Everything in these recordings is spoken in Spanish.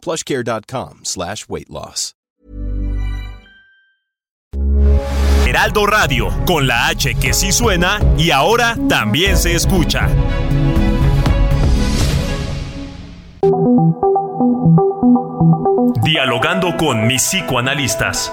plushcare.com slash weight loss. Heraldo Radio, con la H que sí suena y ahora también se escucha. Dialogando con mis psicoanalistas.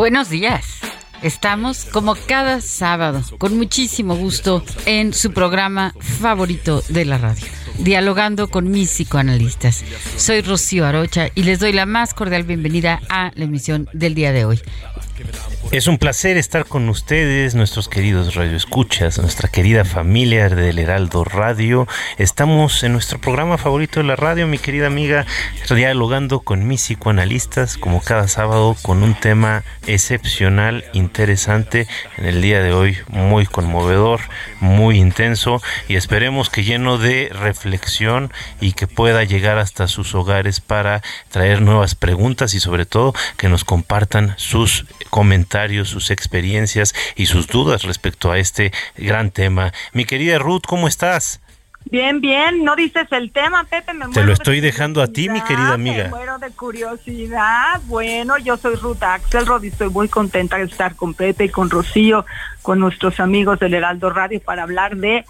Buenos días. Estamos como cada sábado, con muchísimo gusto, en su programa favorito de la radio, dialogando con mis psicoanalistas. Soy Rocío Arocha y les doy la más cordial bienvenida a la emisión del día de hoy. Es un placer estar con ustedes, nuestros queridos radioescuchas, nuestra querida familia del Heraldo Radio. Estamos en nuestro programa favorito de la radio, mi querida amiga, dialogando con mis psicoanalistas, como cada sábado, con un tema excepcional, interesante, en el día de hoy muy conmovedor, muy intenso y esperemos que lleno de reflexión y que pueda llegar hasta sus hogares para traer nuevas preguntas y sobre todo que nos compartan sus comentarios sus experiencias y sus dudas respecto a este gran tema. Mi querida Ruth, ¿cómo estás? Bien, bien, no dices el tema, Pepe, me Te lo estoy dejando a ti, mi querida amiga. Me muero de curiosidad. Bueno, yo soy Ruth Axelrod y estoy muy contenta de estar con Pepe y con Rocío, con nuestros amigos del Heraldo Radio para hablar de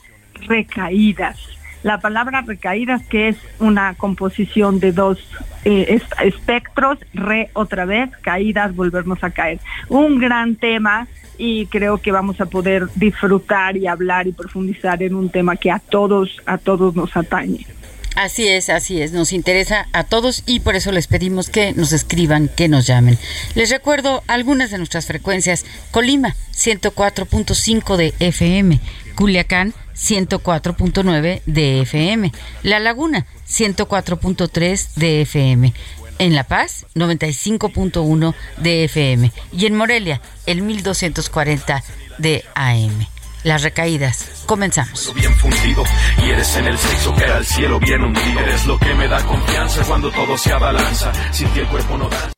recaídas. La palabra recaídas, que es una composición de dos eh, espectros, re otra vez, caídas, volvernos a caer. Un gran tema y creo que vamos a poder disfrutar y hablar y profundizar en un tema que a todos, a todos nos atañe. Así es, así es, nos interesa a todos y por eso les pedimos que nos escriban, que nos llamen. Les recuerdo algunas de nuestras frecuencias. Colima, 104.5 de FM. Culiacán, 104.9 de FM. La Laguna, 104.3 de FM. En La Paz, 95.1 de FM. Y en Morelia, el 1240 de AM. Las recaídas. Comenzamos. Bien fundido y eres en el sexo que al cielo bien hundido. Eres lo que me da confianza cuando todo se abalanza. Sin que el cuerpo no da.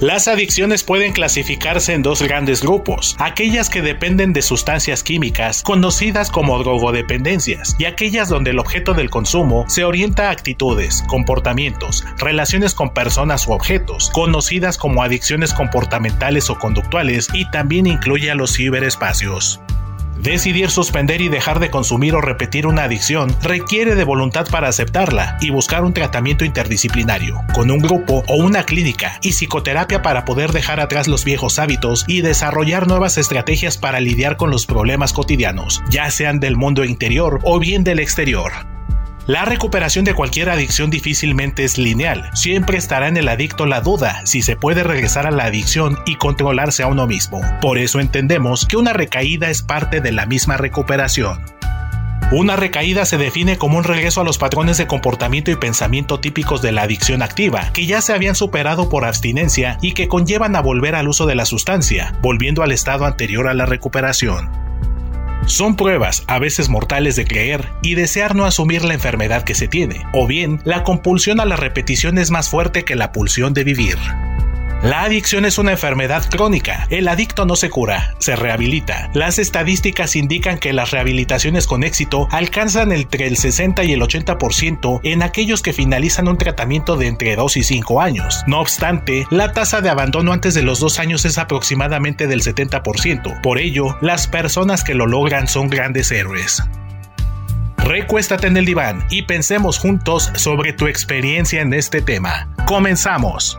Las adicciones pueden clasificarse en dos grandes grupos, aquellas que dependen de sustancias químicas, conocidas como drogodependencias, y aquellas donde el objeto del consumo se orienta a actitudes, comportamientos, relaciones con personas u objetos, conocidas como adicciones comportamentales o conductuales, y también incluye a los ciberespacios. Decidir suspender y dejar de consumir o repetir una adicción requiere de voluntad para aceptarla y buscar un tratamiento interdisciplinario, con un grupo o una clínica y psicoterapia para poder dejar atrás los viejos hábitos y desarrollar nuevas estrategias para lidiar con los problemas cotidianos, ya sean del mundo interior o bien del exterior. La recuperación de cualquier adicción difícilmente es lineal. Siempre estará en el adicto la duda si se puede regresar a la adicción y controlarse a uno mismo. Por eso entendemos que una recaída es parte de la misma recuperación. Una recaída se define como un regreso a los patrones de comportamiento y pensamiento típicos de la adicción activa, que ya se habían superado por abstinencia y que conllevan a volver al uso de la sustancia, volviendo al estado anterior a la recuperación. Son pruebas, a veces mortales, de creer y desear no asumir la enfermedad que se tiene, o bien la compulsión a la repetición es más fuerte que la pulsión de vivir. La adicción es una enfermedad crónica. El adicto no se cura, se rehabilita. Las estadísticas indican que las rehabilitaciones con éxito alcanzan entre el 60 y el 80% en aquellos que finalizan un tratamiento de entre 2 y 5 años. No obstante, la tasa de abandono antes de los 2 años es aproximadamente del 70%. Por ello, las personas que lo logran son grandes héroes. Recuéstate en el diván y pensemos juntos sobre tu experiencia en este tema. Comenzamos.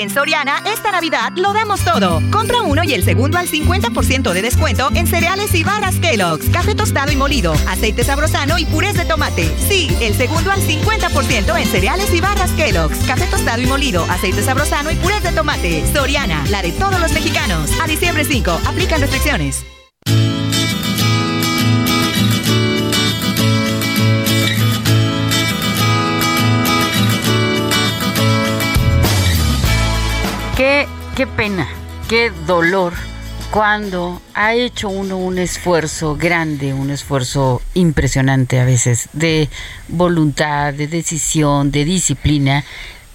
En Soriana, esta Navidad lo damos todo. Compra uno y el segundo al 50% de descuento en cereales y barras Kellogg's, café tostado y molido, aceite sabrosano y purés de tomate. Sí, el segundo al 50% en cereales y barras Kellogg's, café tostado y molido, aceite sabrosano y purés de tomate. Soriana, la de todos los mexicanos. A diciembre 5, aplican restricciones. Qué, pena, qué dolor cuando ha hecho uno un esfuerzo grande, un esfuerzo impresionante a veces de voluntad, de decisión, de disciplina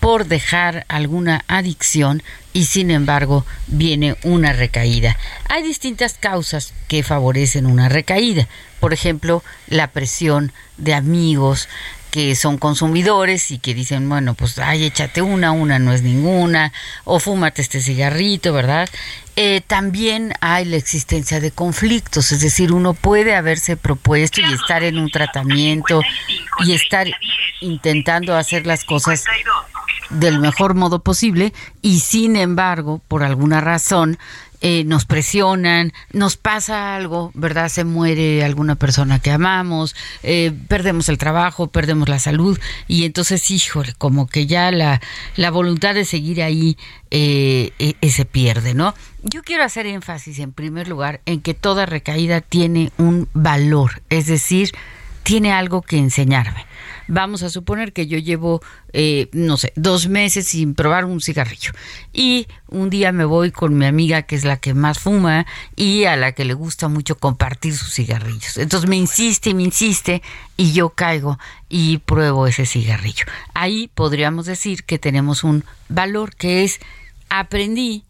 por dejar alguna adicción y sin embargo viene una recaída. Hay distintas causas que favorecen una recaída. Por ejemplo, la presión de amigos, que son consumidores y que dicen, bueno, pues, ay, échate una, una no es ninguna, o fúmate este cigarrito, ¿verdad? Eh, también hay la existencia de conflictos, es decir, uno puede haberse propuesto y estar en un tratamiento y estar intentando hacer las cosas del mejor modo posible y sin embargo, por alguna razón, eh, nos presionan, nos pasa algo, ¿verdad? Se muere alguna persona que amamos, eh, perdemos el trabajo, perdemos la salud y entonces, híjole, como que ya la, la voluntad de seguir ahí eh, se pierde, ¿no? Yo quiero hacer énfasis en primer lugar en que toda recaída tiene un valor, es decir, tiene algo que enseñarme vamos a suponer que yo llevo, eh, no sé, dos meses sin probar un cigarrillo. Y un día me voy con mi amiga, que es la que más fuma y a la que le gusta mucho compartir sus cigarrillos. Entonces me insiste y me insiste y yo caigo y pruebo ese cigarrillo. Ahí podríamos decir que tenemos un valor que es aprendí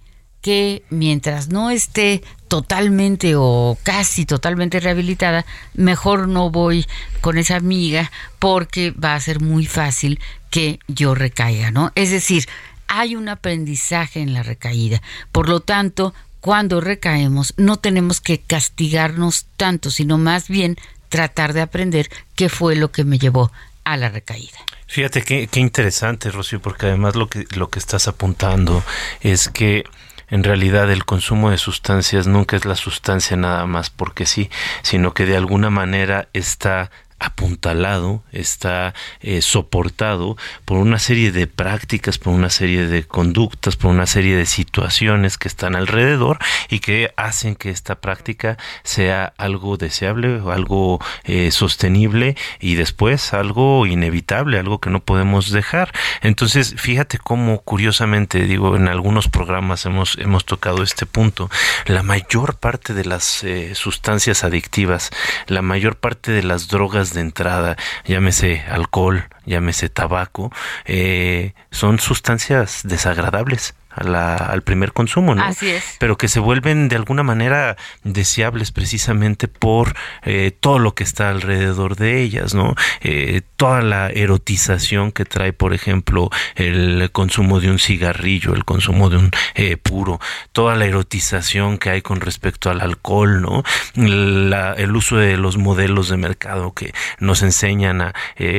que mientras no esté totalmente o casi totalmente rehabilitada, mejor no voy con esa amiga porque va a ser muy fácil que yo recaiga, ¿no? Es decir, hay un aprendizaje en la recaída. Por lo tanto, cuando recaemos, no tenemos que castigarnos tanto, sino más bien tratar de aprender qué fue lo que me llevó a la recaída. Fíjate qué, qué interesante, Rocío, porque además lo que, lo que estás apuntando es que en realidad el consumo de sustancias nunca es la sustancia nada más porque sí, sino que de alguna manera está apuntalado, está eh, soportado por una serie de prácticas, por una serie de conductas, por una serie de situaciones que están alrededor y que hacen que esta práctica sea algo deseable, algo eh, sostenible y después algo inevitable, algo que no podemos dejar. Entonces, fíjate cómo curiosamente, digo, en algunos programas hemos, hemos tocado este punto, la mayor parte de las eh, sustancias adictivas, la mayor parte de las drogas de entrada, llámese alcohol, llámese tabaco, eh, son sustancias desagradables al primer consumo, ¿no? Así es. Pero que se vuelven de alguna manera deseables precisamente por eh, todo lo que está alrededor de ellas, ¿no? Eh, toda la erotización que trae, por ejemplo, el consumo de un cigarrillo, el consumo de un eh, puro, toda la erotización que hay con respecto al alcohol, ¿no? el uso de los modelos de mercado que nos enseñan a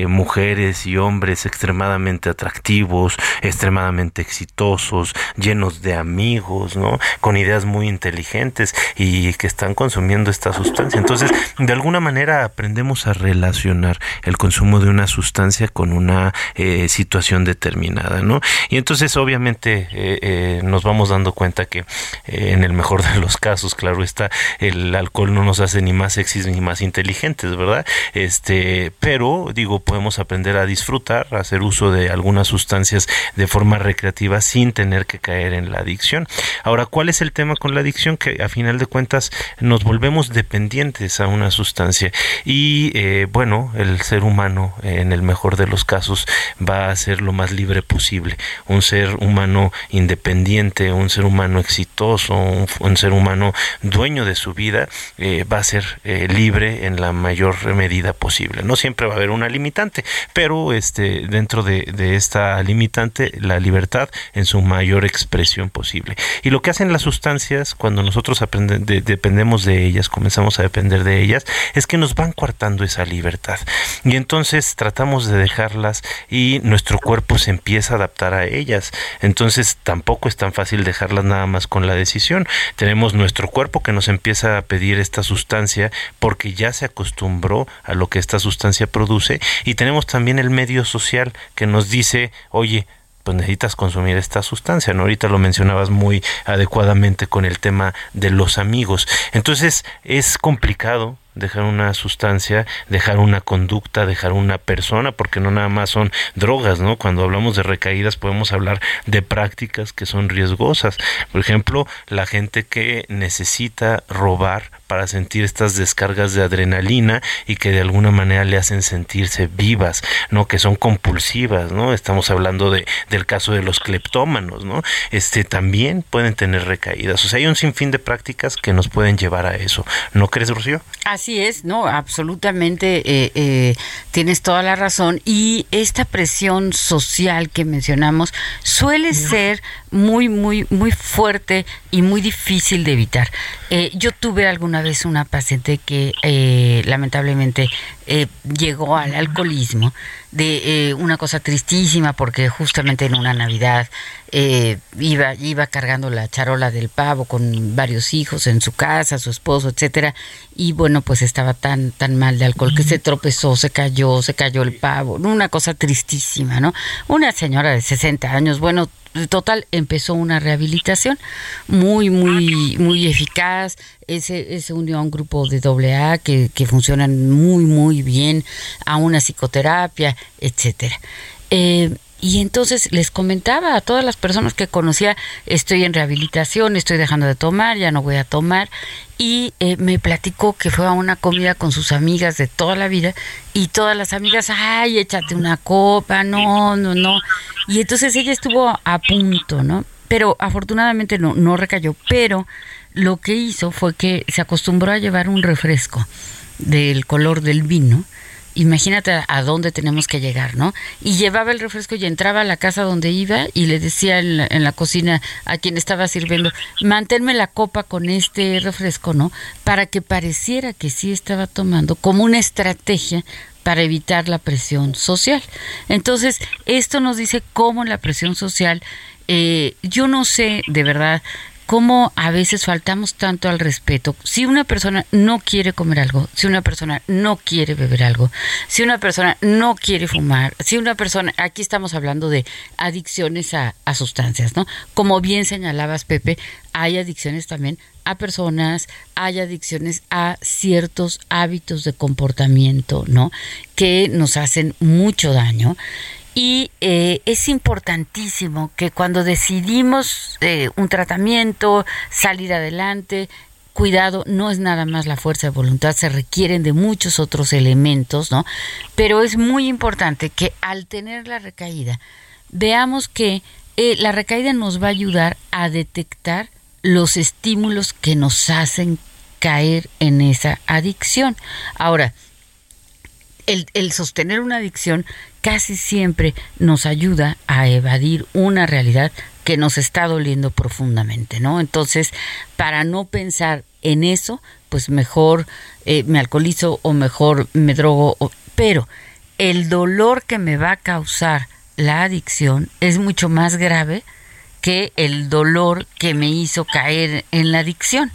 mujeres y hombres extremadamente atractivos, extremadamente exitosos, llenos de amigos, ¿no? Con ideas muy inteligentes y que están consumiendo esta sustancia. Entonces, de alguna manera aprendemos a relacionar el consumo de una sustancia con una eh, situación determinada, ¿no? Y entonces, obviamente, eh, eh, nos vamos dando cuenta que en el mejor de los casos, claro está, el alcohol no nos hace ni más sexys ni más inteligentes, ¿verdad? Este, pero digo, podemos aprender a disfrutar, a hacer uso de algunas sustancias de forma recreativa sin tener que caer en la adicción. Ahora, ¿cuál es el tema con la adicción? Que a final de cuentas nos volvemos dependientes a una sustancia y eh, bueno, el ser humano en el mejor de los casos va a ser lo más libre posible, un ser humano independiente, un ser humano exitoso, un, ser humano dueño de su vida, eh, va a ser eh, libre en la mayor medida posible. No siempre va a haber una limitante, pero este dentro de, de esta limitante la libertad en su mayor expresión posible. Y lo que hacen las sustancias cuando nosotros dependemos de ellas, comenzamos a depender de ellas, es que nos van coartando esa libertad. Y entonces tratamos de dejarlas y nuestro cuerpo se empieza a adaptar a ellas. Entonces tampoco es tan fácil dejarlas nada más con la decisión. Tenemos nuestro cuerpo que nos empieza a pedir esta sustancia porque ya se acostumbró a lo que esta sustancia produce y tenemos también el medio social que nos dice, oye, pues necesitas consumir esta sustancia, ¿no? Ahorita lo mencionabas muy adecuadamente con el tema de los amigos. Entonces es complicado dejar una sustancia, dejar una conducta, dejar una persona, porque no nada más son drogas, ¿no? Cuando hablamos de recaídas podemos hablar de prácticas que son riesgosas. Por ejemplo, la gente que necesita robar para sentir estas descargas de adrenalina y que de alguna manera le hacen sentirse vivas, ¿no? Que son compulsivas, ¿no? Estamos hablando de, del caso de los cleptómanos, ¿no? Este también pueden tener recaídas. O sea, hay un sinfín de prácticas que nos pueden llevar a eso. ¿No crees, Rocío? Así es, no, absolutamente eh, eh, tienes toda la razón. Y esta presión social que mencionamos suele ser muy, muy, muy fuerte y muy difícil de evitar. Eh, yo tuve alguna vez una paciente que lamentablemente llegó al alcoholismo de eh, una cosa tristísima porque justamente en una Navidad eh, iba iba cargando la charola del pavo con varios hijos en su casa, su esposo, etcétera y bueno pues estaba tan tan mal de alcohol que se tropezó, se cayó, se cayó el pavo, una cosa tristísima, ¿no? Una señora de 60 años, bueno total empezó una rehabilitación muy muy muy eficaz ese se unió a un grupo de AA que, que funcionan muy muy bien a una psicoterapia etcétera. Eh, y entonces les comentaba a todas las personas que conocía, estoy en rehabilitación, estoy dejando de tomar, ya no voy a tomar. Y eh, me platicó que fue a una comida con sus amigas de toda la vida y todas las amigas, ay, échate una copa, no, no, no. Y entonces ella estuvo a punto, ¿no? Pero afortunadamente no, no recayó. Pero lo que hizo fue que se acostumbró a llevar un refresco del color del vino imagínate a, dónde tenemos que llegar, ¿no? Y llevaba el refresco y entraba a la casa donde iba y le decía en la, en la cocina a quien estaba sirviendo, manténme la copa con este refresco, ¿no? Para que pareciera que sí estaba tomando como una estrategia para evitar la presión social. Entonces, esto nos dice cómo la presión social, eh, yo no sé de verdad cómo a veces faltamos tanto al respeto. Si una persona no quiere comer algo, si una persona no quiere beber algo, si una persona no quiere fumar, si una persona, aquí estamos hablando de adicciones a, sustancias, ¿no? Como bien señalabas, Pepe, hay adicciones también a personas, hay adicciones a ciertos hábitos de comportamiento, ¿no? Que nos hacen mucho daño. Y eh, es importantísimo que cuando decidimos eh, un tratamiento, salir adelante, cuidado, no es nada más la fuerza de voluntad, se requieren de muchos otros elementos, ¿no? Pero es muy importante que al tener la recaída, veamos que eh, la recaída nos va a ayudar a detectar los estímulos que nos hacen caer en esa adicción. Ahora, el, el, sostener una adicción casi siempre nos ayuda a evadir una realidad que nos está doliendo profundamente, ¿no? Entonces, para no pensar en eso, pues mejor eh, me alcoholizo o mejor me drogo, pero el dolor que me va a causar la adicción es mucho más grave que el dolor que me hizo caer en la adicción.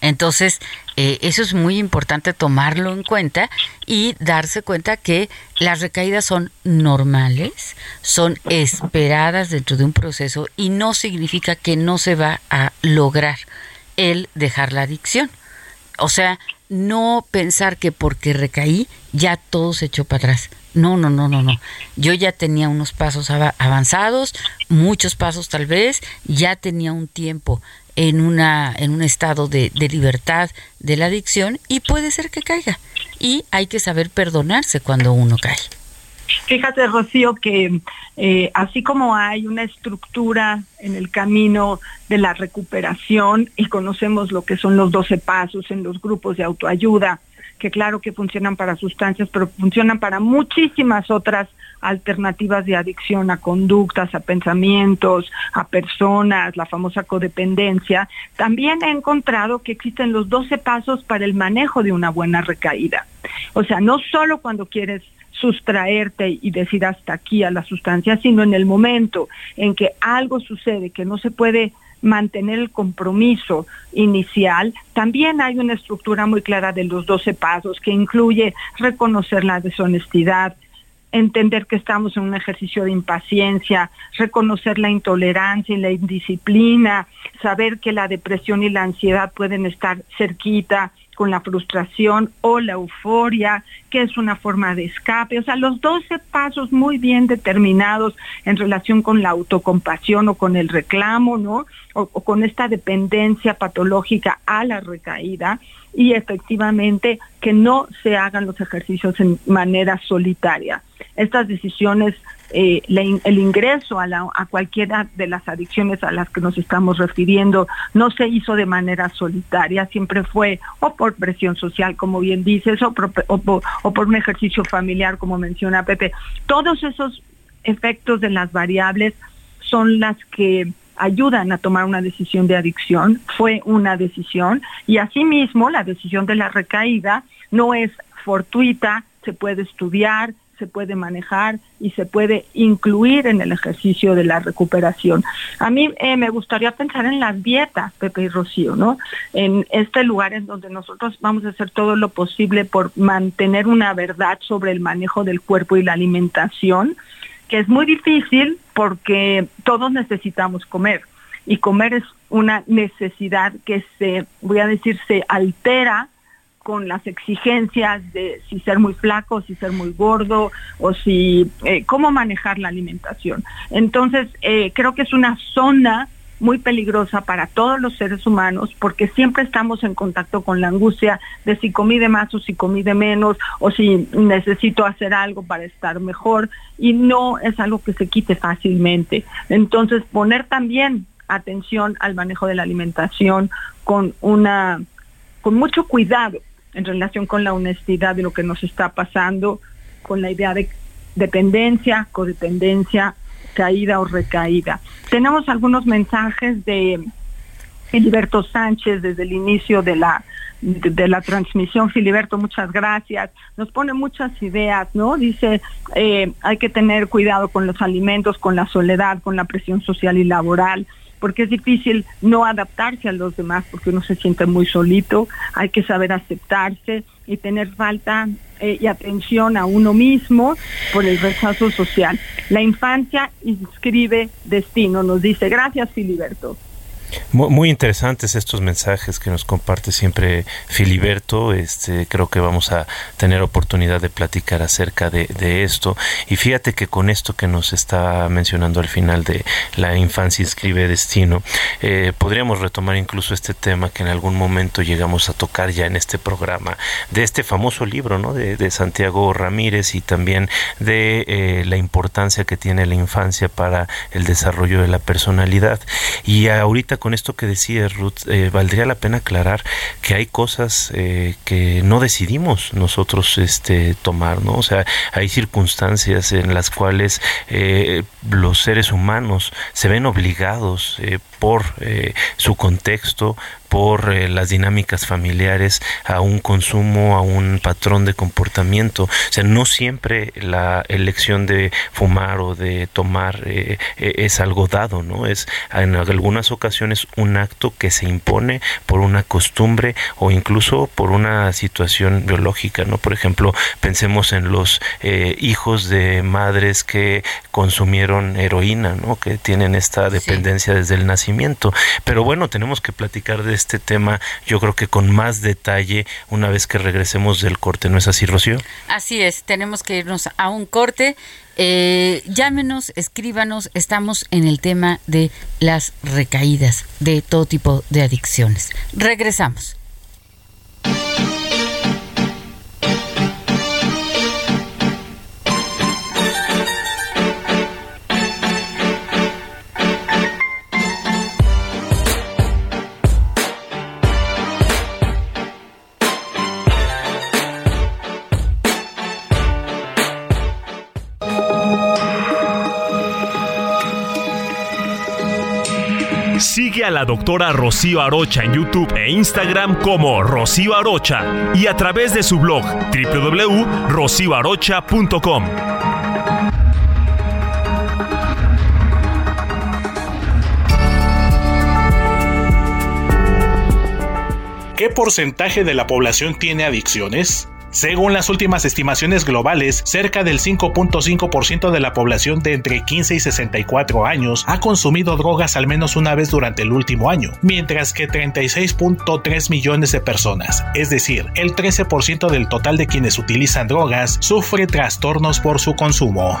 Entonces, eh, eso es muy importante tomarlo en cuenta y darse cuenta que las recaídas son normales, son esperadas dentro de un proceso y no significa que no se va a lograr el dejar la adicción. O sea, no pensar que porque recaí ya todo se echó para atrás. No, no, no, no, no. Yo ya tenía unos pasos avanzados, muchos pasos tal vez, ya tenía un tiempo en una en un estado de, de, libertad de la adicción y puede ser que caiga y hay que saber perdonarse cuando uno cae. Fíjate, Rocío, que eh, así como hay una estructura en el camino de la recuperación y conocemos lo que son los 12 pasos en los grupos de autoayuda, que claro que funcionan para sustancias, pero funcionan para muchísimas otras alternativas de adicción a conductas, a pensamientos, a personas, la famosa codependencia, también he encontrado que existen los 12 pasos para el manejo de una buena recaída. O sea, no solo cuando quieres sustraerte y decir hasta aquí a la sustancia, sino en el momento en que algo sucede que no se puede mantener el compromiso inicial, también hay una estructura muy clara de los 12 pasos que incluye reconocer la deshonestidad, entender que estamos en un ejercicio de impaciencia, reconocer la intolerancia y la indisciplina, saber que la depresión y la ansiedad pueden estar cerquita con la frustración o la euforia, que es una forma de escape. O sea, los 12 pasos muy bien determinados en relación con la autocompasión o con el reclamo, ¿no? O, con esta dependencia patológica a la recaída y efectivamente que no se hagan los ejercicios en manera solitaria. Estas decisiones, eh, el ingreso a, cualquiera de las adicciones a las que nos estamos refiriendo no se hizo de manera solitaria, siempre fue o por presión social, como bien dices, o o por un ejercicio familiar, como menciona Pepe. Todos esos efectos de las variables son las que ayudan a tomar una decisión de adicción, fue una decisión y asimismo la decisión de la recaída no es fortuita, se puede estudiar, se puede manejar y se puede incluir en el ejercicio de la recuperación. A mí eh, me gustaría pensar en las dietas, Pepe y Rocío, ¿no? En este lugar en donde nosotros vamos a hacer todo lo posible por mantener una verdad sobre el manejo del cuerpo y la alimentación, que es muy difícil porque todos necesitamos comer y comer es una necesidad que se, voy a decir, se altera con las exigencias de si ser muy flaco, si ser muy gordo o si eh, cómo manejar la alimentación. Entonces, eh, creo que es una zona muy peligrosa para todos los seres humanos porque siempre estamos en contacto con la angustia de si comí de más o si comí de menos o si necesito hacer algo para estar mejor y no es algo que se quite fácilmente. Entonces poner también atención al manejo de la alimentación con una con mucho cuidado en relación con la honestidad de lo que nos está pasando, con la idea de dependencia, codependencia, caída o recaída. Tenemos algunos mensajes de Filiberto Sánchez desde el inicio de la de, la transmisión. Filiberto, muchas gracias. Nos pone muchas ideas, ¿no? Dice, eh, hay que tener cuidado con los alimentos, con la soledad, con la presión social y laboral porque es difícil no adaptarse a los demás porque uno se siente muy solito, hay que saber aceptarse y tener falta eh, y atención a uno mismo por el rechazo social. La infancia inscribe destino, nos dice. Gracias, Filiberto. Muy, interesantes estos mensajes que nos comparte siempre Filiberto. Este, creo que vamos a tener oportunidad de platicar acerca de, esto. Y fíjate que con esto que nos está mencionando al final de la infancia inscribe destino, eh, podríamos retomar incluso este tema que en algún momento llegamos a tocar ya en este programa, de este famoso libro ¿no? de, Santiago Ramírez y también de eh, la importancia que tiene la infancia para el desarrollo de la personalidad. Y ahorita con esto que decía Ruth, eh, valdría la pena aclarar que hay cosas eh, que no decidimos nosotros este, tomar, ¿no? O sea, hay circunstancias en las cuales eh, los seres humanos se ven obligados por su contexto, por eh, las dinámicas familiares a un consumo, a un patrón de comportamiento. O sea, no siempre la elección de fumar o de tomar eh, eh, es algo dado, ¿no? Es en algunas ocasiones un acto que se impone por una costumbre o incluso por una situación biológica, ¿no? Por ejemplo, pensemos en los hijos de madres que consumieron heroína, ¿no? Que tienen esta dependencia desde el nacimiento. Pero bueno, tenemos que platicar de este tema, yo creo que con más detalle una vez que regresemos del corte, ¿no es así, Rocío? Así es, tenemos que irnos a un corte. Eh, llámenos, escríbanos, estamos en el tema de las recaídas de todo tipo de adicciones. Regresamos. A la doctora Rocío Arocha en YouTube e Instagram como Rocío Arocha y a través de su blog www.rocioarocha.com. ¿Qué porcentaje de la población tiene adicciones? Según las últimas estimaciones globales, cerca del 5.5% de la población de entre 15 y 64 años ha consumido drogas al menos una vez durante el último año, mientras que 36.3 millones de personas, es decir, el 13% del total de quienes utilizan drogas, sufre trastornos por su consumo.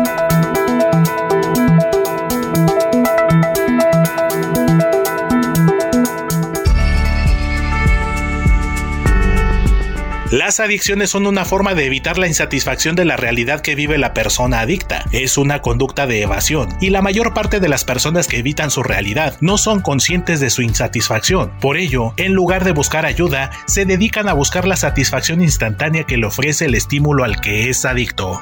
Las adicciones son una forma de evitar la insatisfacción de la realidad que vive la persona adicta. Es una conducta de evasión y la mayor parte de las personas que evitan su realidad no son conscientes de su insatisfacción. Por ello, en lugar de buscar ayuda, se dedican a buscar la satisfacción instantánea que le ofrece el estímulo al que es adicto.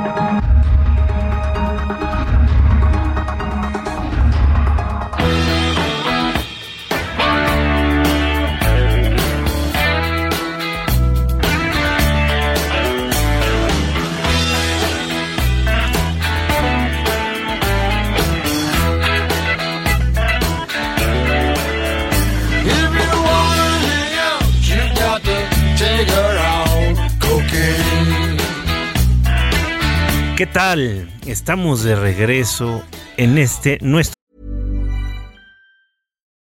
¿Qué tal? Estamos de regreso en este nuestro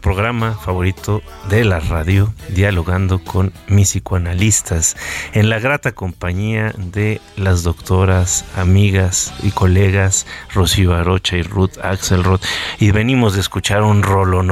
Programa favorito de la radio, dialogando con mis psicoanalistas, en la grata compañía de las doctoras, amigas y colegas Rocío Arocha y Ruth Axelrod. Y venimos de escuchar un rolo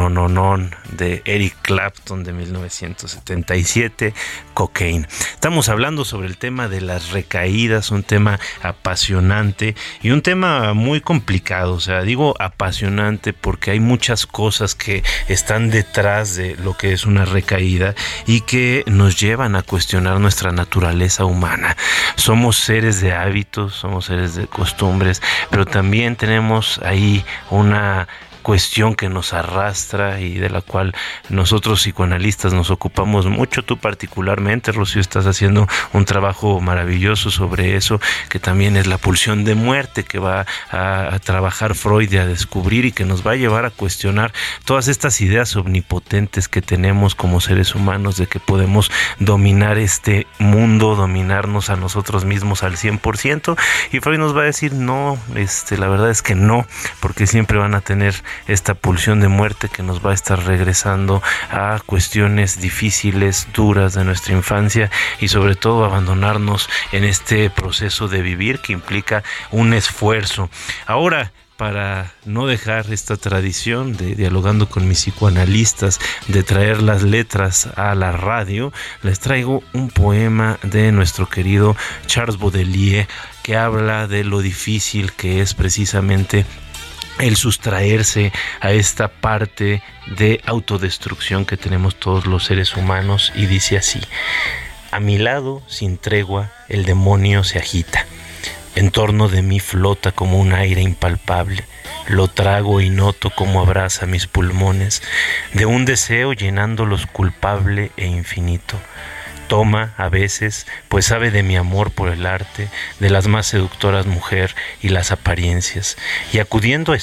de Eric Clapton de 1977, Cocaine. Estamos hablando sobre el tema de las recaídas, un tema apasionante y un tema muy complicado. O sea, digo apasionante porque hay muchas cosas que están detrás de lo que es una recaída y que nos llevan a cuestionar nuestra naturaleza humana. Somos seres de hábitos, somos seres de costumbres, pero también tenemos ahí una cuestión que nos arrastra y de la cual nosotros psicoanalistas nos ocupamos mucho, tú particularmente, Rocío, estás haciendo un trabajo maravilloso sobre eso, que también es la pulsión de muerte que va a, trabajar Freud y a descubrir y que nos va a llevar a cuestionar todas estas ideas omnipotentes que tenemos como seres humanos de que podemos dominar este mundo, dominarnos a nosotros mismos al 100%, y Freud nos va a decir, no, este, la verdad es que no, porque siempre van a tener esta pulsión de muerte que nos va a estar regresando a cuestiones difíciles, duras de nuestra infancia y sobre todo abandonarnos en este proceso de vivir que implica un esfuerzo. Ahora, para no dejar esta tradición de dialogando con mis psicoanalistas, de traer las letras a la radio, les traigo un poema de nuestro querido Charles Baudelaire que habla de lo difícil que es precisamente el sustraerse a esta parte de autodestrucción que tenemos todos los seres humanos y dice así, a mi lado, sin tregua, el demonio se agita, en torno de mí flota como un aire impalpable, lo trago y noto como abraza mis pulmones, de un deseo llenándolos culpable e infinito toma a veces, pues sabe de mi amor por el arte, de las más seductoras mujer y las apariencias, y acudiendo a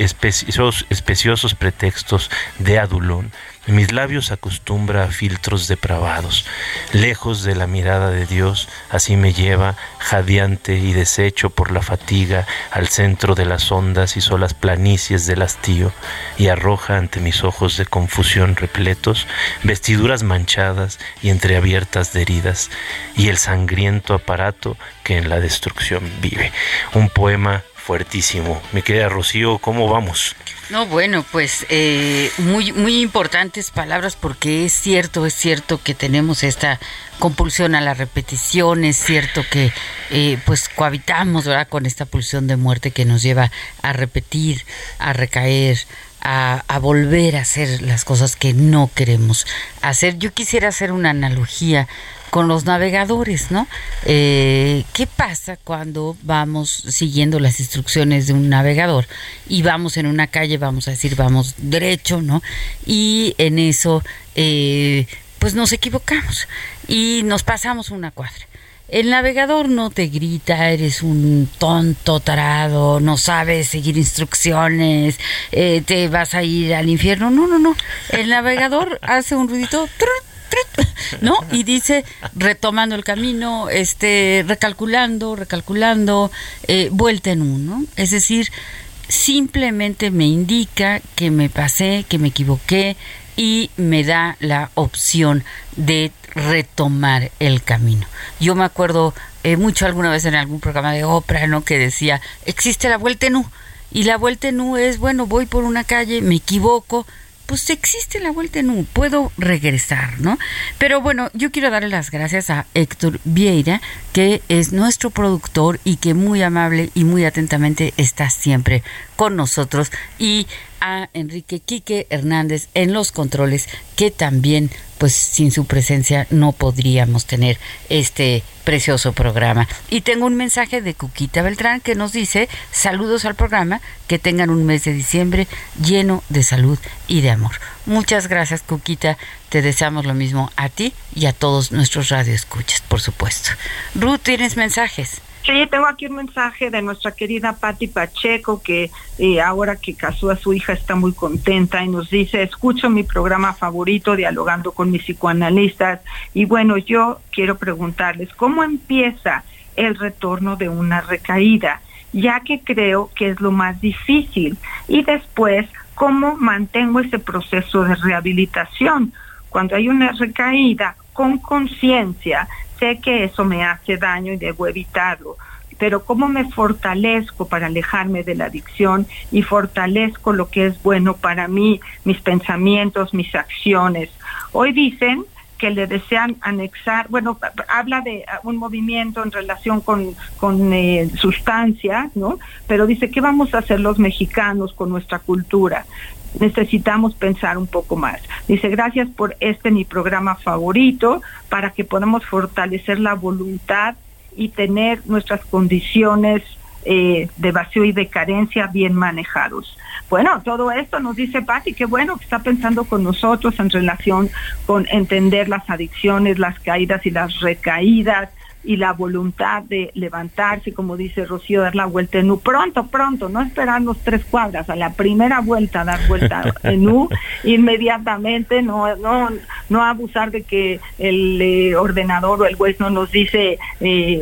especiosos pretextos de adulón, mis labios acostumbra a filtros depravados. Lejos de la mirada de Dios, así me lleva, jadeante y deshecho por la fatiga, al centro de las ondas y solas planicies del hastío, y arroja ante mis ojos de confusión repletos vestiduras manchadas y entreabiertas de heridas, y el sangriento aparato que en la destrucción vive. Un poema fuertísimo. Mi querida Rocío, ¿cómo vamos? No, bueno, pues eh, muy, muy importantes palabras porque es cierto, es cierto que tenemos esta compulsión a la repetición, es cierto que eh, pues cohabitamos ¿verdad? con esta pulsión de muerte que nos lleva a repetir, a recaer, a, volver a hacer las cosas que no queremos hacer. Yo quisiera hacer una analogía con los navegadores, ¿no? Eh, ¿Qué pasa cuando vamos siguiendo las instrucciones de un navegador y vamos en una calle, vamos a decir, vamos derecho, ¿no? Y en eso, eh, pues nos equivocamos y nos pasamos una cuadra. El navegador no te grita, eres un tonto tarado, no sabes seguir instrucciones, eh, te vas a ir al infierno. No, no, no. El navegador hace un ruidito. ¿no? Y dice, retomando el camino, este, recalculando, recalculando, eh, vuelta en uno. Es decir, simplemente me indica que me pasé, que me equivoqué y me da la opción de retomar el camino. Yo me acuerdo eh, mucho alguna vez en algún programa de ópera, ¿no? Que decía, existe la vuelta en U. Y la vuelta en U es, bueno, voy por una calle, me equivoco, pues existe la vuelta en U, puedo regresar, ¿no? Pero bueno, yo quiero darle las gracias a Héctor Vieira, que es nuestro productor y que muy amable y muy atentamente está siempre con nosotros, y a Enrique Quique Hernández en los controles, que también, pues sin su presencia no podríamos tener este precioso programa. Y tengo un mensaje de Cuquita Beltrán que nos dice, saludos al programa, que tengan un mes de diciembre lleno de salud y de amor. Muchas gracias Cuquita, te deseamos lo mismo a ti y a todos nuestros radioescuchas, por supuesto. Ruth, ¿tienes mensajes? Sí, tengo aquí un mensaje de nuestra querida Patti Pacheco, que eh, ahora que casó a su hija está muy contenta y nos dice, escucho mi programa favorito, dialogando con mis psicoanalistas. Y bueno, yo quiero preguntarles, ¿cómo empieza el retorno de una recaída? Ya que creo que es lo más difícil. Y después, cómo mantengo ese proceso de rehabilitación. Cuando hay una recaída con conciencia, sé que eso me hace daño y debo evitarlo pero cómo me fortalezco para alejarme de la adicción y fortalezco lo que es bueno para mí, mis pensamientos, mis acciones. Hoy dicen que le desean anexar, bueno, habla de un movimiento en relación con, con eh, sustancias, ¿no? Pero dice, ¿qué vamos a hacer los mexicanos con nuestra cultura? Necesitamos pensar un poco más. Dice, gracias por este mi programa favorito, para que podamos fortalecer la voluntad y tener nuestras condiciones eh, de vacío y de carencia bien manejados. Bueno, todo esto nos dice Patti, que bueno que está pensando con nosotros en relación con entender las adicciones, las caídas y las recaídas, y la voluntad de levantarse, como dice Rocío, dar la vuelta en U. Pronto, pronto, no esperarnos tres cuadras, a la primera vuelta dar vuelta en U, inmediatamente, no, no, no abusar de que el eh, ordenador o el juez no nos dice eh,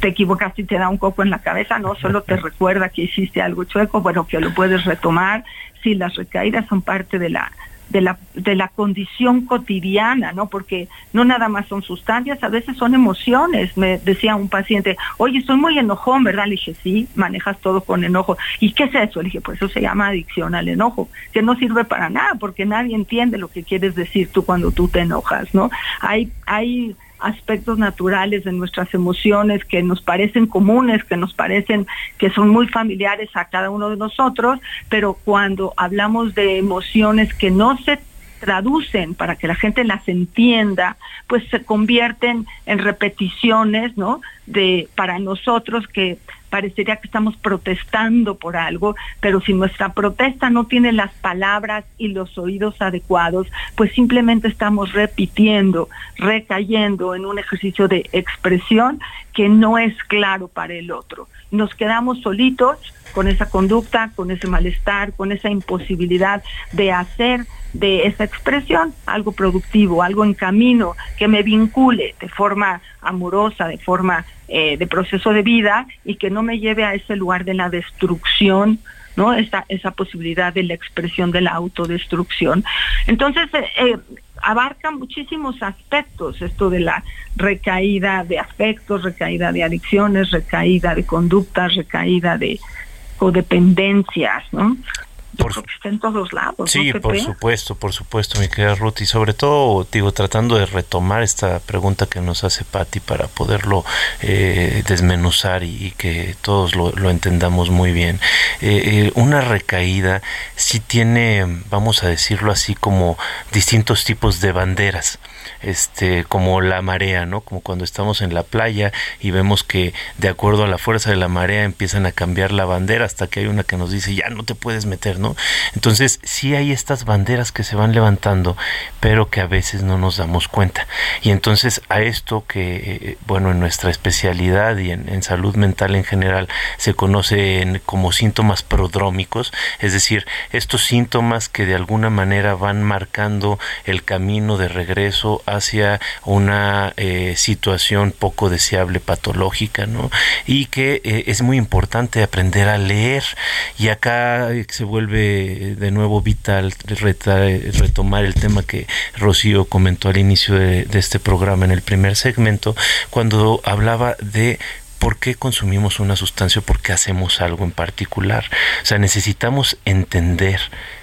te equivocaste y te da un coco en la cabeza, no, solo te recuerda que hiciste algo chueco, bueno, que lo puedes retomar, si las recaídas son parte de la de la, de la condición cotidiana, ¿no? Porque no nada más son sustancias, a veces son emociones. Me decía un paciente, oye, estoy muy enojón, ¿verdad? Le dije, sí, manejas todo con enojo. ¿Y qué es eso? Le dije, pues eso se llama adicción al enojo, que no sirve para nada, porque nadie entiende lo que quieres decir tú cuando tú te enojas, ¿no? Hay, hay aspectos naturales de nuestras emociones que nos parecen comunes, que nos parecen que son muy familiares a cada uno de nosotros, pero cuando hablamos de emociones que no se traducen para que la gente las entienda, pues se convierten en repeticiones, ¿no? De para nosotros que parecería que estamos protestando por algo, pero si nuestra protesta no tiene las palabras y los oídos adecuados, pues simplemente estamos repitiendo, recayendo en un ejercicio de expresión que no es claro para el otro. Nos quedamos solitos con esa conducta, con ese malestar, con esa imposibilidad de hacer de esa expresión algo productivo, algo en camino que me vincule de forma amorosa, de forma eh, de proceso de vida y que no me lleve a ese lugar de la destrucción, ¿no? Esa, esa posibilidad de la expresión de la autodestrucción. Entonces, eh, eh, abarca muchísimos aspectos esto de la recaída de afectos, recaída de adicciones, recaída de conductas, recaída de codependencias, ¿no? por, está en todos lados. Sí, por supuesto, por supuesto, mi querida Ruth. Y sobre todo, digo, tratando de retomar esta pregunta que nos hace Patti para poderlo eh, desmenuzar y, que todos lo, entendamos muy bien. Eh, eh, una recaída sí tiene, vamos a decirlo así, como distintos tipos de banderas este, como la marea, ¿no? Como cuando estamos en la playa y vemos que de acuerdo a la fuerza de la marea empiezan a cambiar la bandera hasta que hay una que nos dice ya no te puedes meter, ¿no? Entonces sí hay estas banderas que se van levantando, pero que a veces no nos damos cuenta. Y entonces a esto que, eh, bueno, en nuestra especialidad y en, en salud mental en general se conocen como síntomas prodrómicos, es decir, estos síntomas que de alguna manera van marcando el camino de regreso hacia una eh, situación poco deseable patológica, ¿no? Y que eh, es muy importante aprender a leer y acá eh, se vuelve de nuevo vital retomar el tema que Rocío comentó al inicio de, de este programa en el primer segmento cuando hablaba de por qué consumimos una sustancia por qué hacemos algo en particular. O sea, necesitamos entender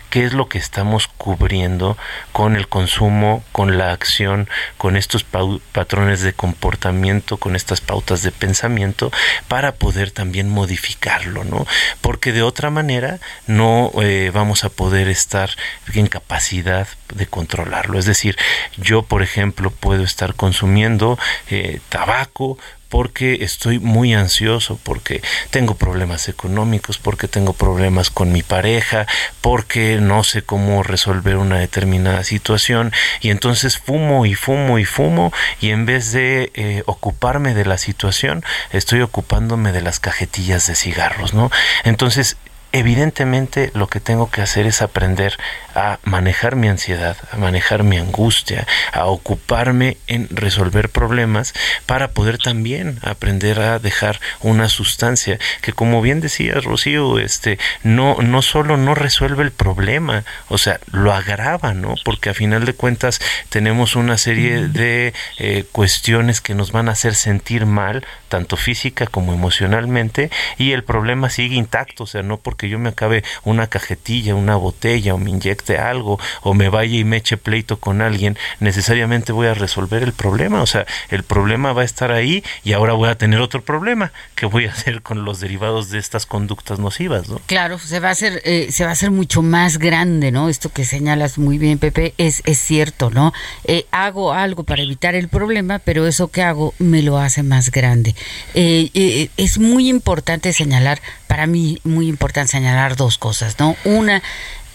qué es lo que estamos cubriendo con el consumo, con la acción, con estos patrones de comportamiento, con estas pautas de pensamiento, para poder también modificarlo, ¿no? Porque de otra manera no eh, vamos a poder estar en capacidad de controlarlo. Es decir, yo, por ejemplo, puedo estar consumiendo eh, tabaco, porque estoy muy ansioso, porque tengo problemas económicos, porque tengo problemas con mi pareja, porque no sé cómo resolver una determinada situación y entonces fumo y fumo y fumo y en vez de eh, ocuparme de la situación estoy ocupándome de las cajetillas de cigarros, ¿no? Entonces evidentemente lo que tengo que hacer es aprender a manejar mi ansiedad, a manejar mi angustia, a ocuparme en resolver problemas para poder también aprender a dejar una sustancia que como bien decía Rocío, este no no solo no resuelve el problema, o sea, lo agrava, ¿no? Porque a final de cuentas tenemos una serie de eh, cuestiones que nos van a hacer sentir mal, tanto física como emocionalmente, y el problema sigue intacto, o sea, no porque yo me acabe una cajetilla, una botella o me inyecte algo o me vaya y me eche pleito con alguien, necesariamente voy a resolver el problema, o sea, el problema va a estar ahí y ahora voy a tener otro problema que voy a hacer con los derivados de estas conductas nocivas, ¿no? Claro, se va a hacer eh, se va a hacer mucho más grande, ¿no? Esto que señalas muy bien, Pepe, es es cierto, ¿no? Eh, hago algo para evitar el problema, pero eso que hago me lo hace más grande. Eh, es muy importante señalar, para mí muy importante señalar dos cosas, ¿no? Una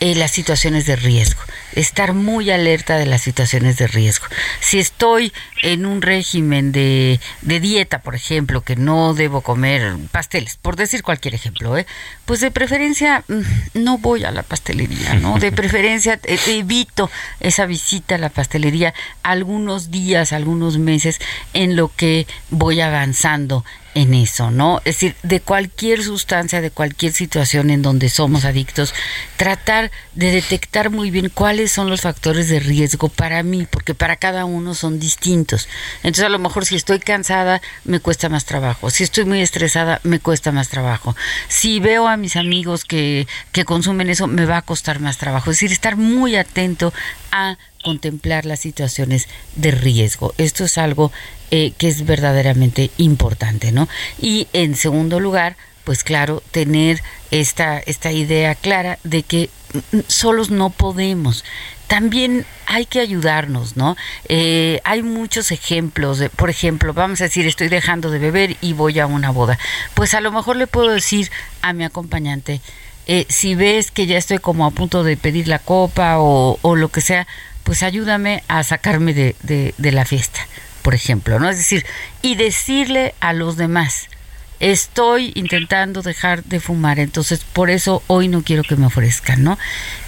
eh, las situaciones de riesgo, estar muy alerta de las situaciones de riesgo. Si estoy en un régimen de, de dieta, por ejemplo, que no debo comer pasteles, por decir cualquier ejemplo, ¿eh? pues de preferencia mm, no voy a la pastelería, ¿no? De preferencia eh, evito esa visita a la pastelería algunos días, algunos meses en lo que voy avanzando en eso, ¿no? Es decir, de cualquier sustancia, de cualquier situación en donde somos adictos, tratar de detectar muy bien cuáles son los factores de riesgo para mí, porque para cada uno son distintos. Entonces, a lo mejor si estoy cansada, me cuesta más trabajo. Si estoy muy estresada, me cuesta más trabajo. Si veo a mis amigos que, que consumen eso, me va a costar más trabajo. Es decir, estar muy atento a contemplar las situaciones de riesgo. Esto es algo eh, que es verdaderamente importante, ¿no? Y en segundo lugar, pues claro, tener esta, esta idea clara de que solos no podemos. También hay que ayudarnos, ¿no? Eh, hay muchos ejemplos, de, por ejemplo, vamos a decir, estoy dejando de beber y voy a una boda. Pues a lo mejor le puedo decir a mi acompañante, eh, si ves que ya estoy como a punto de pedir la copa o, o lo que sea, pues ayúdame a sacarme de, de, la fiesta, por ejemplo, ¿no? Es decir, y decirle a los demás, estoy intentando dejar de fumar, entonces por eso hoy no quiero que me ofrezcan, ¿no?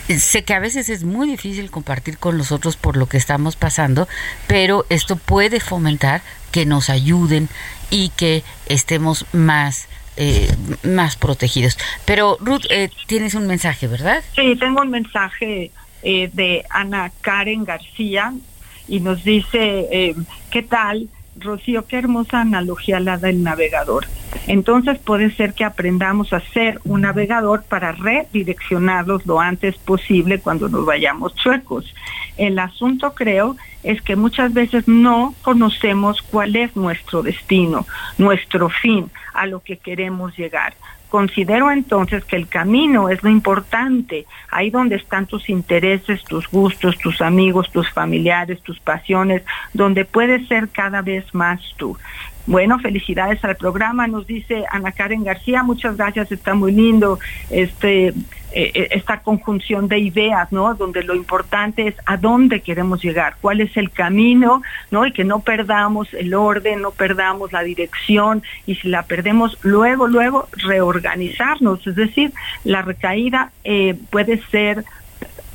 Sé que a veces es muy difícil compartir con los otros por lo que estamos pasando, pero esto puede fomentar que nos ayuden y que estemos más eh, más protegidos. Pero Ruth, eh, tienes un mensaje, ¿verdad? Sí, tengo un mensaje eh, de Ana Karen García y nos dice, eh, ¿qué tal? Rocío, qué hermosa analogía la del navegador. Entonces puede ser que aprendamos a ser un navegador para redireccionarlos lo antes posible cuando nos vayamos chuecos. El asunto creo es que muchas veces no conocemos cuál es nuestro destino, nuestro fin, a lo que queremos llegar. Considero entonces que el camino es lo importante, ahí donde están tus intereses, tus gustos, tus amigos, tus familiares, tus pasiones, donde puedes ser cada vez más tú. Bueno, felicidades al programa, nos dice Ana Karen García, muchas gracias, está muy lindo este eh, eh, esta conjunción de ideas, ¿no? Donde lo importante es a dónde queremos llegar, cuál es el camino, ¿no? Y que no perdamos el orden, no perdamos la dirección y si la perdemos, luego, luego reorganizarnos. Es decir, la recaída eh, puede ser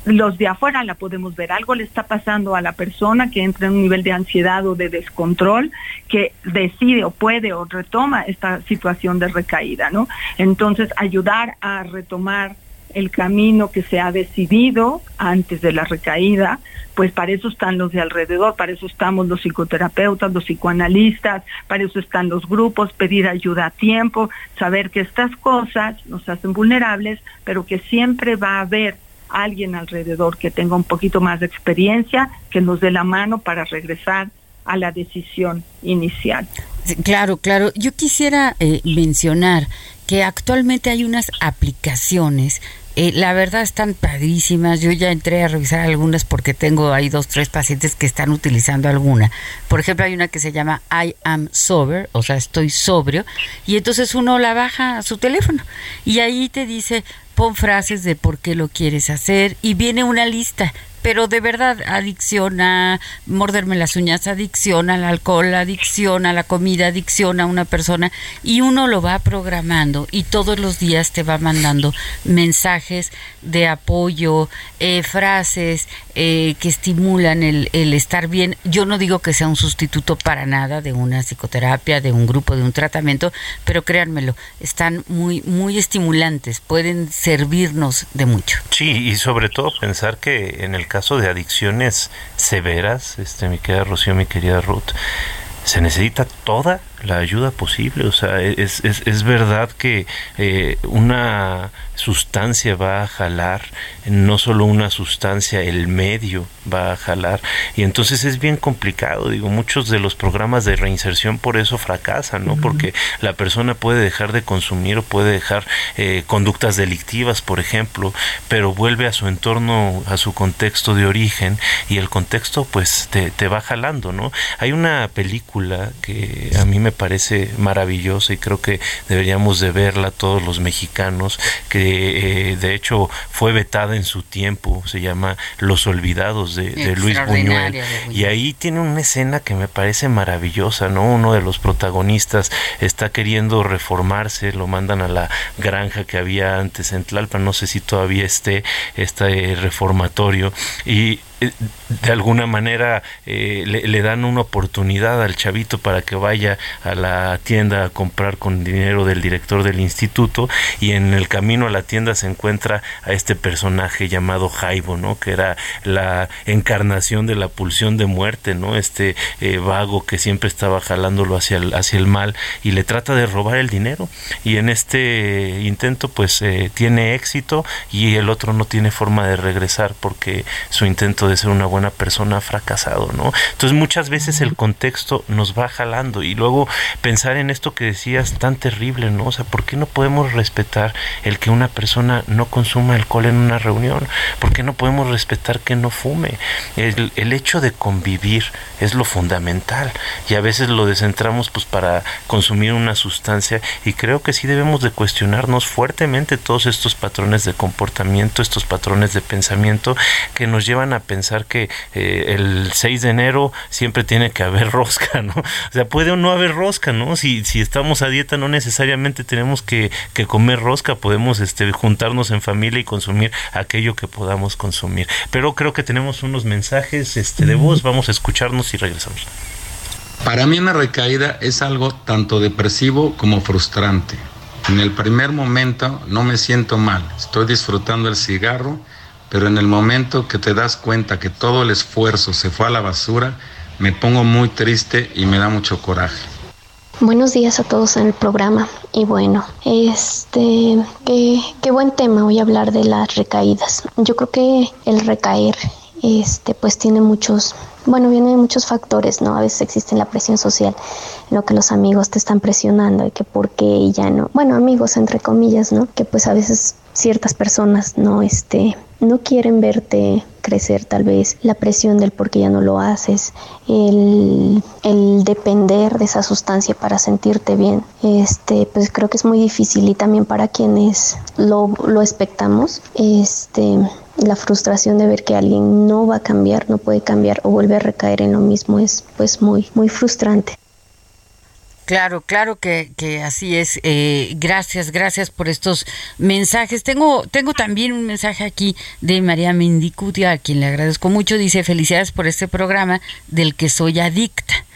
los de afuera la podemos ver. Algo le está pasando a la persona que entra en un nivel de ansiedad o de descontrol, que decide o puede o retoma esta situación de recaída, ¿no? Entonces, ayudar a retomar el camino que se ha decidido antes de la recaída, pues para eso están los de alrededor, para eso estamos los psicoterapeutas, los psicoanalistas, para eso están los grupos, pedir ayuda a tiempo, saber que estas cosas nos hacen vulnerables, pero que siempre va a haber alguien alrededor que tenga un poquito más de experiencia, que nos dé la mano para regresar a la decisión inicial. Claro, claro. Yo quisiera eh, mencionar que actualmente hay unas aplicaciones eh, la verdad están padrísimas. Yo ya entré a revisar algunas porque tengo ahí dos, tres pacientes que están utilizando alguna. Por ejemplo, hay una que se llama I am sober, o sea, estoy sobrio. Y entonces uno la baja a su teléfono y ahí te dice, pon frases de por qué lo quieres hacer y viene una lista pero de verdad adicción a morderme las uñas, adicción al alcohol, adicción a la comida, adicción a una persona y uno lo va programando y todos los días te va mandando mensajes de apoyo, eh, frases eh, que estimulan el, el estar bien. Yo no digo que sea un sustituto para nada de una psicoterapia, de un grupo, de un tratamiento, pero créanmelo, están muy, muy estimulantes, pueden servirnos de mucho. Sí, y sobre todo pensar que en el caso de adicciones severas, este, mi querida Rocío, mi querida Ruth, se necesita toda la ayuda posible. O sea, es, es, es verdad que eh, una sustancia va a jalar, no solo una sustancia, el medio va a jalar. Y entonces es bien complicado. Digo, muchos de los programas de reinserción por eso fracasan, ¿no? Porque la persona puede dejar de consumir o puede dejar eh, conductas delictivas, por ejemplo, pero vuelve a su entorno, a su contexto de origen y el contexto pues te, te va jalando, ¿no? Hay una película que a mí me parece maravillosa y creo que deberíamos de verla todos los mexicanos, que eh, de hecho fue vetada en su tiempo, se llama Los Olvidados de, de Luis Buñuel. De. Y ahí tiene una escena que me parece maravillosa, ¿no? Uno de los protagonistas está queriendo reformarse, lo mandan a la granja que había antes en Tlalpan, no sé si todavía esté este reformatorio, y eh, de alguna manera eh, le, le dan una oportunidad al chavito para que vaya a la tienda a comprar con dinero del director del instituto y en el camino a la tienda se encuentra a este personaje llamado Jaibo, ¿no? Que era la encarnación de la pulsión de muerte, ¿no? Este eh, vago que siempre estaba jalándolo hacia el, hacia el mal y le trata de robar el dinero y en este intento pues eh, tiene éxito y el otro no tiene forma de regresar porque su intento de ser una buena persona ha fracasado, ¿no? Entonces muchas veces el contexto nos va jalando y luego pensar en esto que decías tan terrible, ¿no? O sea, ¿por qué no podemos respetar el que una persona no consuma alcohol en una reunión? ¿Por qué no podemos respetar que no fume? El, el hecho de convivir es lo fundamental y a veces lo descentramos pues para consumir una sustancia y creo que sí debemos de cuestionarnos fuertemente todos estos patrones de comportamiento, estos patrones de pensamiento que nos llevan a pensar que eh, el 6 de enero siempre tiene que haber rosca, ¿no? O sea, puede o no haber rosca, ¿no? Si, si estamos a dieta no necesariamente tenemos que, que comer rosca, podemos este, juntarnos en familia y consumir aquello que podamos consumir. Pero creo que tenemos unos mensajes este, de voz, vamos a escucharnos y regresamos. Para mí una recaída es algo tanto depresivo como frustrante. En el primer momento no me siento mal, estoy disfrutando el cigarro, pero en el momento que te das cuenta que todo el esfuerzo se fue a la basura, me pongo muy triste y me da mucho coraje. Buenos días a todos en el programa. Y bueno, este, qué, qué buen tema hoy hablar de las recaídas. Yo creo que el recaer, este, pues tiene muchos, bueno, vienen muchos factores, ¿no? A veces existe la presión social, lo que los amigos te están presionando y que por qué ya no, bueno, amigos entre comillas, ¿no? Que pues a veces ciertas personas no, este, no quieren verte crecer tal vez, la presión del por qué ya no lo haces, el, el depender de esa sustancia para sentirte bien, este, pues creo que es muy difícil y también para quienes lo, lo expectamos, este, la frustración de ver que alguien no va a cambiar, no puede cambiar o vuelve a recaer en lo mismo es pues muy, muy frustrante. Claro, claro que, que así es. Eh, gracias, gracias por estos mensajes. Tengo, tengo también un mensaje aquí de María Mendicutia, a quien le agradezco mucho. Dice, felicidades por este programa del que soy adicta.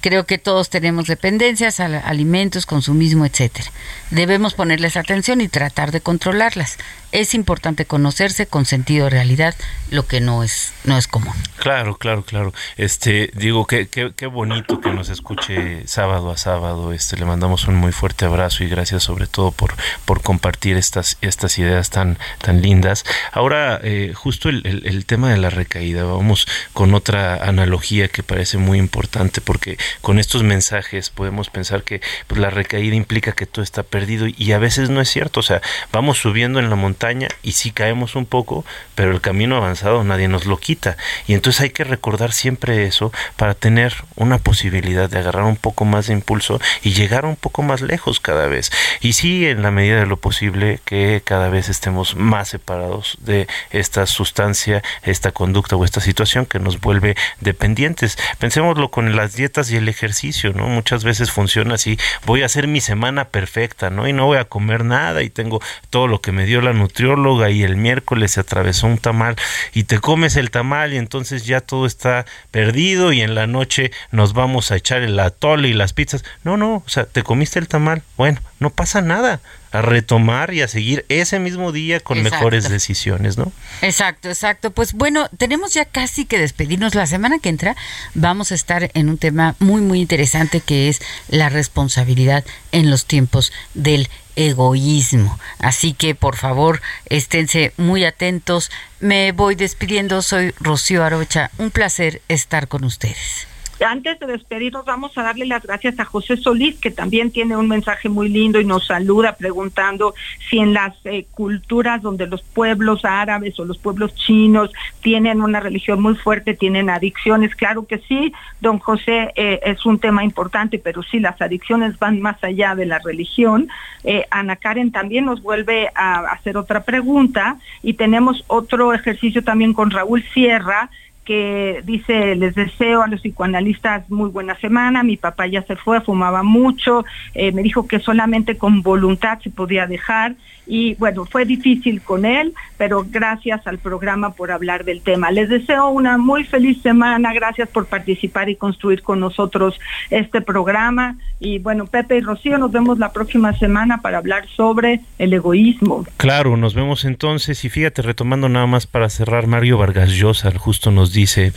Creo que todos tenemos dependencias a alimentos, consumismo, etcétera. Debemos ponerles atención y tratar de controlarlas. Es importante conocerse con sentido de realidad, lo que no es no es común. Claro, claro, claro. Este, digo que qué bonito que nos escuche sábado a sábado. Este, le mandamos un muy fuerte abrazo y gracias sobre todo por por compartir estas estas ideas tan tan lindas. Ahora, eh, justo el, el, el tema de la recaída, vamos con otra analogía que parece muy importante porque con estos mensajes podemos pensar que pues, la recaída implica que todo está perdido y a veces no es cierto. O sea, vamos subiendo en la montaña y sí caemos un poco, pero el camino avanzado nadie nos lo quita. Y entonces hay que recordar siempre eso para tener una posibilidad de agarrar un poco más de impulso y llegar un poco más lejos cada vez. Y sí, en la medida de lo posible, que cada vez estemos más separados de esta sustancia, esta conducta o esta situación que nos vuelve dependientes. Pensémoslo con las dietas y el ejercicio, ¿no? Muchas veces funciona así, voy a hacer mi semana perfecta, ¿no? Y no voy a comer nada y tengo todo lo que me dio la nutrióloga y el miércoles se atravesó un tamal y te comes el tamal y entonces ya todo está perdido y en la noche nos vamos a echar el atole y las pizzas. No, no, o sea, te comiste el tamal, bueno, no pasa nada a retomar y a seguir ese mismo día con mejores decisiones, ¿no? Exacto, exacto. Pues bueno, tenemos ya casi que despedirnos. La semana que entra vamos a estar en un tema muy, muy interesante que es la responsabilidad en los tiempos del egoísmo. Así que por favor, esténse muy atentos. Me voy despidiendo. Soy Rocío Arocha. Un placer estar con ustedes. Antes de despedirnos, vamos a darle las gracias a José Solís, que también tiene un mensaje muy lindo y nos saluda preguntando si en las eh, culturas donde los pueblos árabes o los pueblos chinos tienen una religión muy fuerte, tienen adicciones. Claro que sí, don José, eh, es un tema importante, pero sí, las adicciones van más allá de la religión. Eh, Ana Karen también nos vuelve a hacer otra pregunta y tenemos otro ejercicio también con Raúl Sierra que dice, les deseo a los psicoanalistas muy buena semana, mi papá ya se fue, fumaba mucho, eh, me dijo que solamente con voluntad se podía dejar y bueno, fue difícil con él, pero gracias al programa por hablar del tema. Les deseo una muy feliz semana, gracias por participar y construir con nosotros este programa y bueno, Pepe y Rocío, nos vemos la próxima semana para hablar sobre el egoísmo. Claro, nos vemos entonces y fíjate, retomando nada más para cerrar, Mario Vargas Llosa justo nos dice,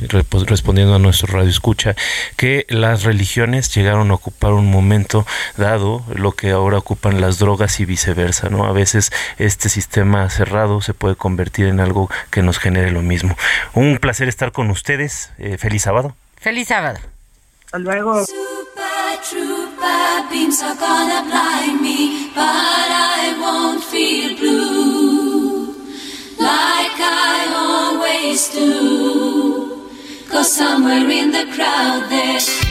respondiendo a nuestro radio escucha, que las religiones llegaron a ocupar un momento dado lo que ahora ocupan las drogas y viceversa, ¿no? A veces este sistema cerrado se puede convertir en algo que nos genere lo mismo. Un placer estar con ustedes. Eh, feliz sábado. Feliz sábado. Hasta luego. beams are gonna blind me, but I won't feel blue like I always do. Cause somewhere in the crowd there's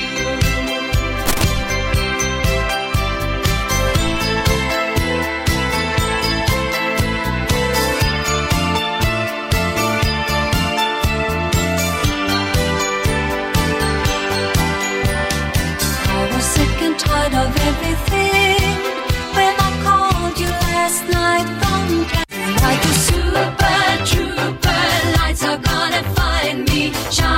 like a super trooper. Lights are gonna find me shining